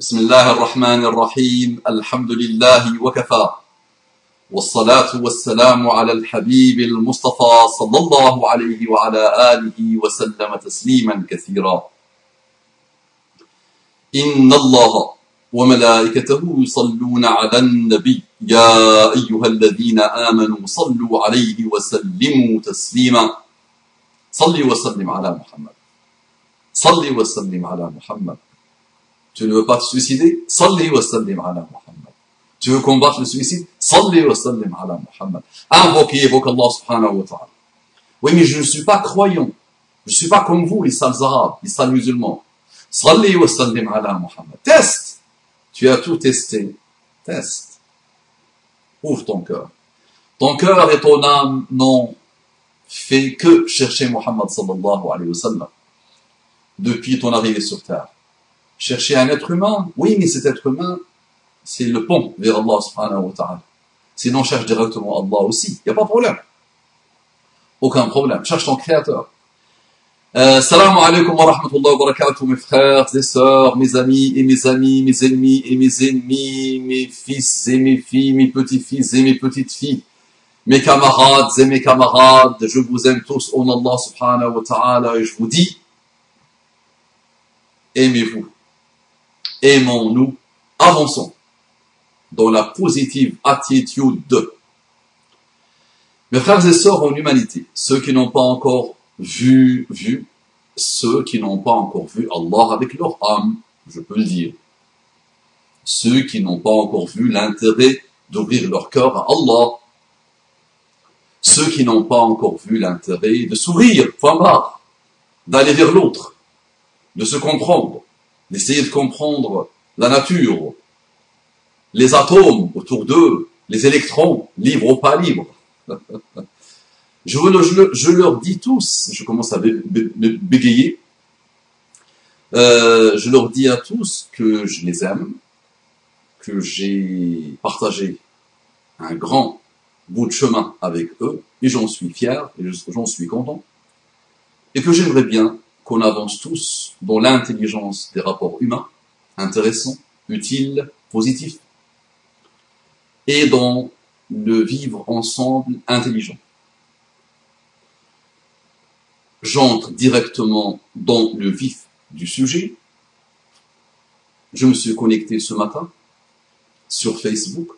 بسم الله الرحمن الرحيم الحمد لله وكفى والصلاة والسلام على الحبيب المصطفى صلى الله عليه وعلى آله وسلم تسليما كثيرا إن الله وملائكته يصلون على النبي يا أيها الذين آمنوا صلوا عليه وسلموا تسليما صل وسلم على محمد صل وسلم على محمد Tu ne veux pas te suicider? Salli wa sallim ala Muhammad. Tu veux combattre le suicide? Salli wa sallim ala Muhammad. Invoquez, évoque Allah subhanahu wa ta'ala. Oui, mais je ne suis pas croyant. Je ne suis pas comme vous, les sales arabes, les sales musulmans. Wa sallim ala Muhammad. Teste Tu as tout testé. Teste. Ouvre ton cœur. Ton cœur et ton âme n'ont fait que chercher Muhammad sallallahu alayhi wa sallam depuis ton arrivée sur terre. Chercher un être humain, oui, mais cet être humain, c'est le pont vers Allah subhanahu wa ta'ala. Sinon, cherche directement Allah aussi. Il n'y a pas de problème. Aucun problème. Cherche ton créateur. Euh, salam alaikum wa rahmatullahi wa barakatuh, mes frères et sœurs, mes amis et mes amis, mes ennemis et mes ennemis, mes fils et mes filles, mes petits-fils et mes petites-filles, mes camarades et mes camarades, je vous aime tous au nom d'Allah subhanahu wa ta'ala et je vous dis, aimez-vous aimons-nous, avançons dans la positive attitude de. Mes frères et sœurs en humanité, ceux qui n'ont pas encore vu, vu, ceux qui n'ont pas encore vu Allah avec leur âme, je peux le dire. Ceux qui n'ont pas encore vu l'intérêt d'ouvrir leur cœur à Allah. Ceux qui n'ont pas encore vu l'intérêt de sourire, point barre, d'aller vers l'autre, de se comprendre, d'essayer de comprendre la nature, les atomes autour d'eux, les électrons, libres ou pas libres. je, leur dis tous, je commence à bégayer, euh, je leur dis à tous que je les aime, que j'ai partagé un grand bout de chemin avec eux, et j'en suis fier, et j'en suis content, et que j'aimerais bien qu'on avance tous dans l'intelligence des rapports humains, intéressants, utiles, positifs, et dans le vivre ensemble intelligent. J'entre directement dans le vif du sujet. Je me suis connecté ce matin sur Facebook.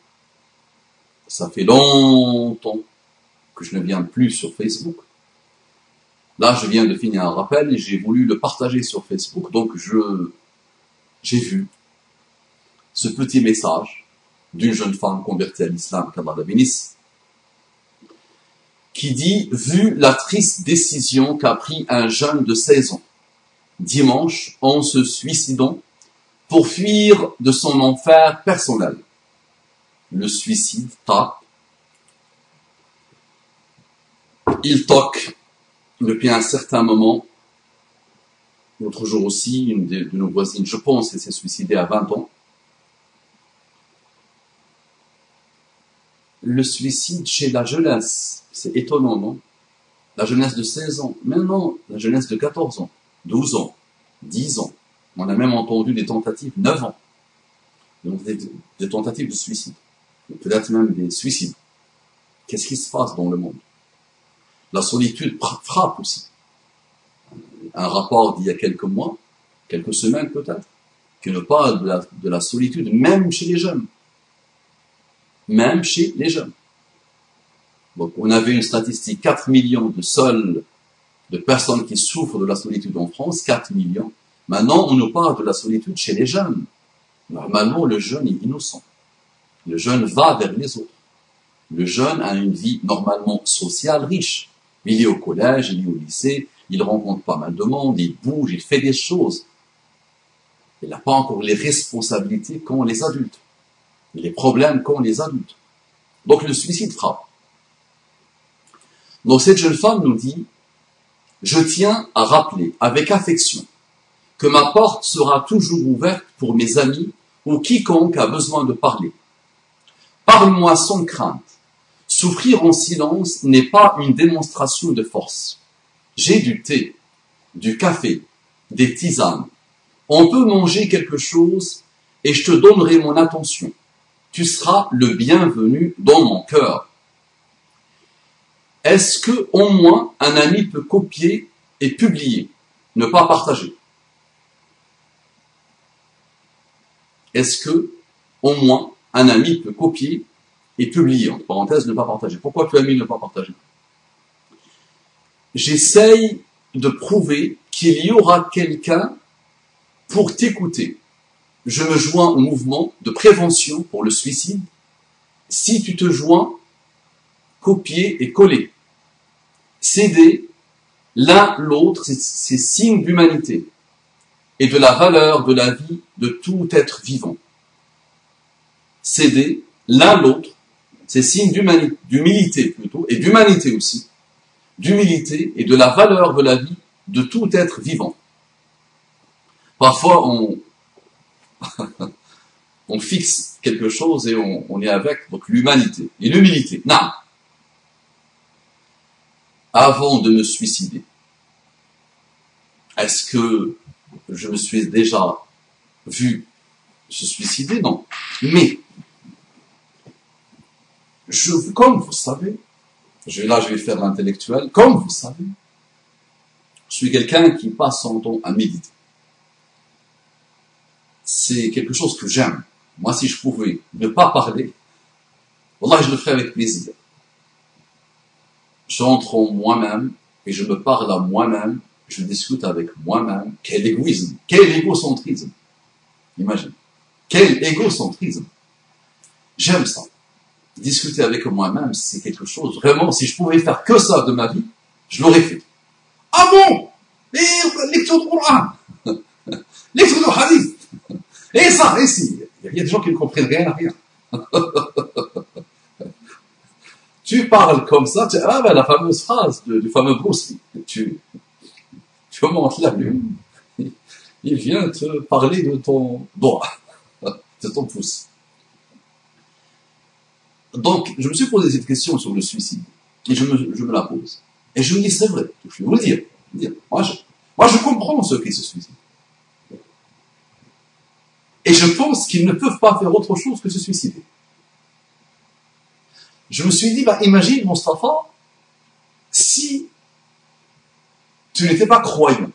Ça fait longtemps que je ne viens plus sur Facebook. Là, je viens de finir un rappel et j'ai voulu le partager sur Facebook. Donc, je, j'ai vu ce petit message d'une jeune femme convertie à l'islam, qu'Allah la bénisse, qui dit, vu la triste décision qu'a pris un jeune de 16 ans, dimanche, en se suicidant, pour fuir de son enfer personnel. Le suicide tape, il toque depuis un certain moment, l'autre jour aussi, une de, nos voisines, je pense, s'est suicidée à 20 ans. Le suicide chez la jeunesse, c'est étonnant, non? La jeunesse de 16 ans, mais non, la jeunesse de 14 ans, 12 ans, 10 ans. On a même entendu des tentatives, 9 ans. Donc des, des tentatives de suicide. Peut-être même des suicides. Qu'est-ce qui se passe dans le monde? La solitude frappe aussi. Un rapport d'il y a quelques mois, quelques semaines peut-être, qui nous parle de la, solitude, même chez les jeunes. Même chez les jeunes. Donc, on avait une statistique, 4 millions de seuls, de personnes qui souffrent de la solitude en France, 4 millions. Maintenant, on nous parle de la solitude chez les jeunes. Normalement, le jeune est innocent. Le jeune va vers les autres. Le jeune a une vie normalement sociale riche. Il est au collège, il est au lycée, il rencontre pas mal de monde, il bouge, il fait des choses. Il n'a pas encore les responsabilités qu'ont les adultes, les problèmes qu'ont les adultes. Donc le suicide frappe. Donc cette jeune femme nous dit, je tiens à rappeler avec affection que ma porte sera toujours ouverte pour mes amis ou quiconque a besoin de parler. Parle-moi sans crainte Souffrir en silence n'est pas une démonstration de force. J'ai du thé, du café, des tisanes. On peut manger quelque chose et je te donnerai mon attention. Tu seras le bienvenu dans mon cœur. Est-ce que au moins un ami peut copier et publier, ne pas partager? Est-ce que au moins un ami peut copier et publier, entre parenthèses, ne pas partager Pourquoi tu as mis ne pas partager? J'essaye de prouver qu'il y aura quelqu'un pour t'écouter. Je me joins au mouvement de prévention pour le suicide. Si tu te joins, copier et coller. Céder l'un l'autre, c'est signe d'humanité et de la valeur de la vie de tout être vivant. Céder l'un l'autre, c'est signe d'humilité plutôt, et d'humanité aussi, d'humilité et de la valeur de la vie de tout être vivant. Parfois, on, on fixe quelque chose et on, est avec donc l'humanité et l'humilité. Non. Avant de me suicider, est-ce que je me suis déjà vu se suicider? Non. Mais, je, comme vous savez, je, là je vais faire l'intellectuel, comme vous savez, je suis quelqu'un qui passe son temps à méditer. C'est quelque chose que j'aime. Moi, si je pouvais ne pas parler, voilà, je le ferais avec plaisir. J'entre en moi-même et je me parle à moi-même, je discute avec moi-même. Quel égoïsme, quel égocentrisme. Imagine. Quel égocentrisme. J'aime ça. Discuter avec moi-même, c'est quelque chose, vraiment, si je pouvais faire que ça de ma vie, je l'aurais fait. Ah bon? Lecture du Coran Lecture du Hadith Et ça, et si Il y a des gens qui ne comprennent rien à rien. tu parles comme ça, tu, ah ben la fameuse phrase du fameux Bruce tu, tu montes la lune, il vient te parler de ton doigt, de ton pouce. Donc, je me suis posé cette question sur le suicide, et je me, je me la pose. Et je me dis, c'est vrai, je vais vous le dire. Moi je, moi, je comprends ceux qui se suicident. Et je pense qu'ils ne peuvent pas faire autre chose que se suicider. Je me suis dit, bah, imagine, Mustafa, si tu n'étais pas croyant.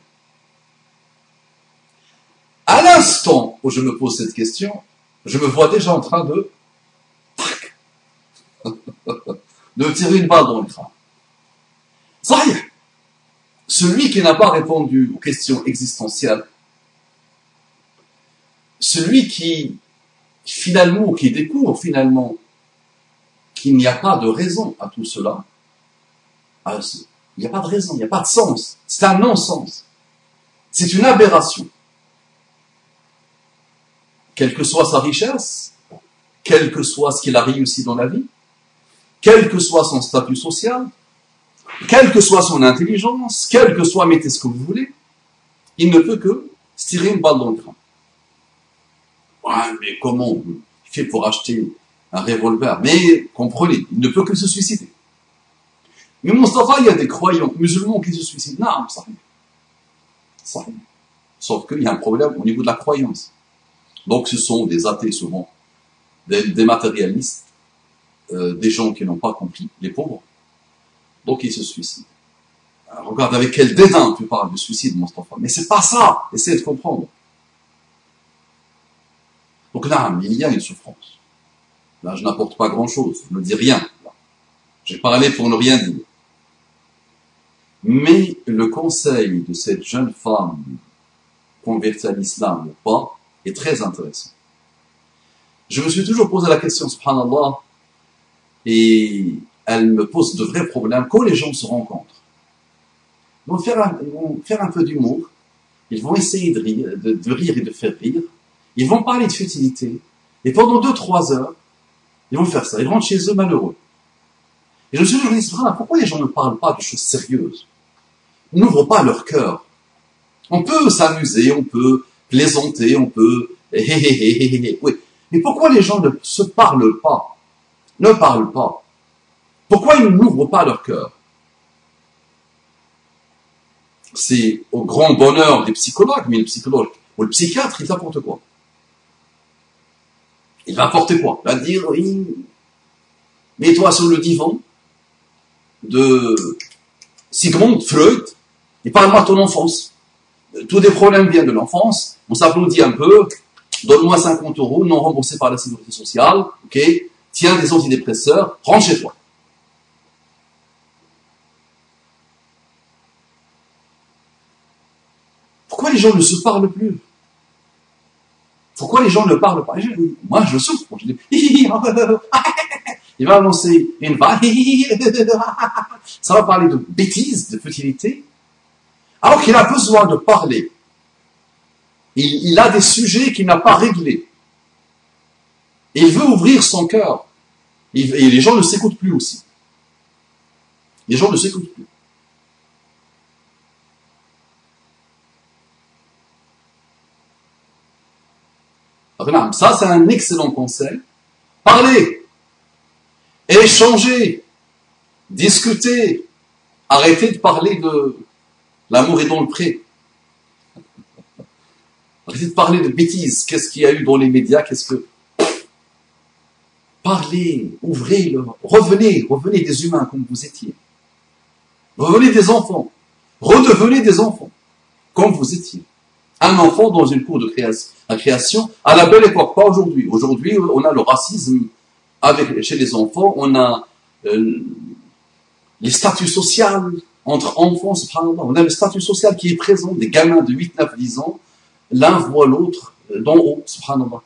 À l'instant où je me pose cette question, je me vois déjà en train de de tirer une balle dans le y est. Celui qui n'a pas répondu aux questions existentielles, celui qui finalement, qui découvre finalement qu'il n'y a pas de raison à tout cela, il n'y a pas de raison, il n'y a pas de sens. C'est un non-sens. C'est une aberration. Quelle que soit sa richesse, quel que soit ce qu'il a réussi dans la vie, quel que soit son statut social, quelle que soit son intelligence, quel que soit, mettez ce que vous voulez, il ne peut que se tirer une balle dans le crâne. Ouais, mais comment il fait pour acheter un revolver? Mais comprenez, il ne peut que se suicider. Mais Mustafa, il y a des croyants musulmans qui se suicident. Non, ça. Ça. Sauf qu'il y a un problème au niveau de la croyance. Donc ce sont des athées souvent, des, matérialistes, euh, des gens qui n'ont pas compris, les pauvres, donc il se suicide. regarde avec quel dédain tu parles de suicide, enfant. Mais c'est pas ça. Essaye de comprendre. Donc là, il y a une souffrance. Là, je n'apporte pas grand-chose. Je ne dis rien. J'ai parlé pour ne rien dire. Mais le conseil de cette jeune femme convertie à l'islam ou pas est très intéressant. Je me suis toujours posé la question, subhanallah, et elle me pose de vrais problèmes quand les gens se rencontrent. Ils vont faire un, faire un peu d'humour, ils vont essayer de rire, et de faire rire, ils vont parler de futilité, et pendant deux, trois heures, ils vont faire ça, ils rentrent chez eux malheureux. Et je me suis toujours dit, pourquoi les gens ne parlent pas de choses sérieuses? N'ouvrent pas leur cœur. On peut s'amuser, on peut plaisanter, on peut... oui. Mais pourquoi les gens ne se parlent pas? Ne parlent pas pourquoi ils n'ouvrent pas leur cœur? C'est au grand bonheur des psychologues, mais le psychologue ou le psychiatre, il n'importe quoi? Il va porter quoi? Il va dire, oui, mets-toi sur le divan de Sigmund Freud et parle-moi de ton enfance. Tous les problèmes viennent de l'enfance. On s'applaudit un peu. Donne-moi 50 euros, non remboursés par la sécurité sociale. Ok? Tiens des antidépresseurs, rentre chez toi. Pourquoi les gens ne se parlent plus? Pourquoi les gens ne parlent pas? Moi, je souffre. Je dis, il va annoncer une vague. Ça va parler de bêtises, de futilité. Alors qu'il a besoin de parler. Il, a des sujets qu'il n'a pas réglés. il veut ouvrir son cœur. Et les gens ne s'écoutent plus aussi. Les gens ne s'écoutent plus. Ça, c'est un excellent conseil. Parlez, échanger, discuter, arrêtez de parler de l'amour est dans le pré. Arrêtez de parler de bêtises. Qu'est-ce qu'il y a eu dans les médias? Qu'est-ce que parlez, ouvrez, le... revenez, revenez des humains comme vous étiez. Revenez des enfants. Redevenez des enfants comme vous étiez. Un enfant dans une cour de création, à la belle époque, pas aujourd'hui. Aujourd'hui, on a le racisme chez les enfants, on a euh, les statuts sociaux entre enfants, on a le statut social qui est présent, des gamins de 8, 9, 10 ans, l'un voit l'autre euh, d'en haut, subhanallah.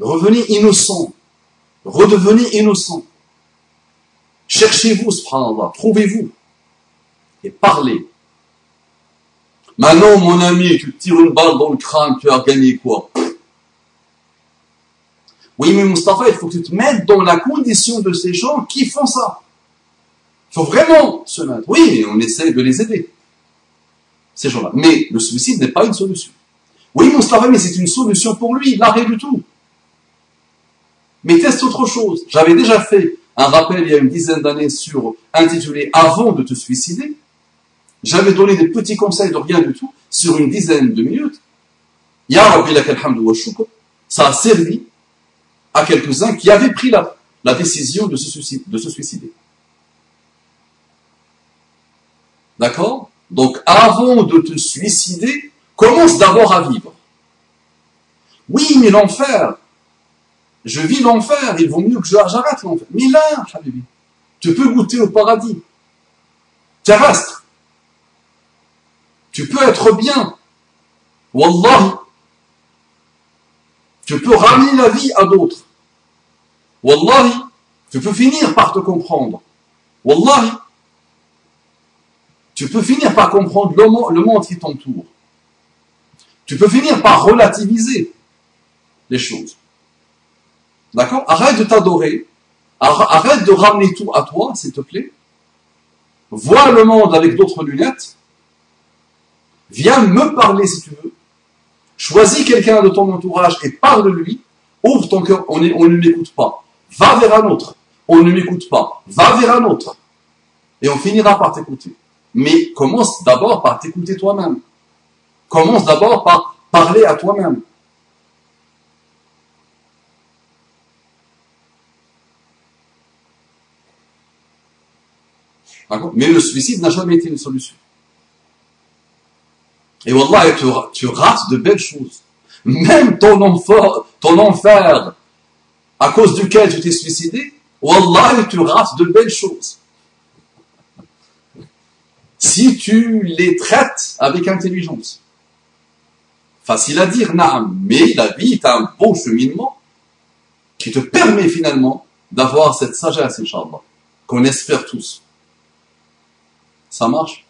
Revenez innocent, redevenez innocent. Cherchez-vous, subhanallah, trouvez-vous et parlez. Maintenant, mon ami, tu tires une balle dans le crâne, tu as gagné quoi? Oui, mais Mustafa, il faut que tu te mettes dans la condition de ces gens qui font ça. Il faut vraiment se mettre. Oui, on essaie de les aider. Ces gens-là. Mais le suicide n'est pas une solution. Oui, Mustafa, mais c'est une solution pour lui, l'arrêt du tout. Mais teste autre chose. J'avais déjà fait un rappel il y a une dizaine d'années sur, intitulé Avant de te suicider. J'avais donné des petits conseils de rien du tout sur une dizaine de minutes. Ya Ça a servi à quelques-uns qui avaient pris la, décision de se suicider. D'accord? Donc avant de te suicider, commence d'abord à vivre. Oui, mais l'enfer, je vis l'enfer, il vaut mieux que j'arrête l'enfer. Mais là, tu peux goûter au paradis. Terrestre. Tu peux être bien. Wallah, tu peux ramener la vie à d'autres. Wallahi, tu peux finir par te comprendre. Wallahi, tu peux finir par comprendre le monde qui t'entoure. Tu peux finir par relativiser les choses. D'accord? Arrête de t'adorer. Arrête de ramener tout à toi, s'il te plaît. Vois le monde avec d'autres lunettes. Viens me parler si tu veux. Choisis quelqu'un de ton entourage et parle-lui. Ouvre ton cœur, on, ne l'écoute pas. Va vers un autre. On ne m'écoute pas. Va vers un autre. Et on finira par t'écouter. Mais commence d'abord par t'écouter toi-même. Commence d'abord par parler à toi-même. Mais le suicide n'a jamais été une solution. Et Wallah, tu, rates de belles choses. Même ton enfer, ton enfer à cause duquel tu t'es suicidé, Wallah, tu rates de belles choses. Si tu les traites avec intelligence. Facile à dire, naam, mais la vie est un beau cheminement qui te permet finalement d'avoir cette sagesse, Inch'Allah, qu'on espère tous. Ça marche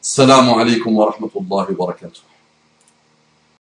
Salam alaikum wa rahmatullahi wa barakatuh.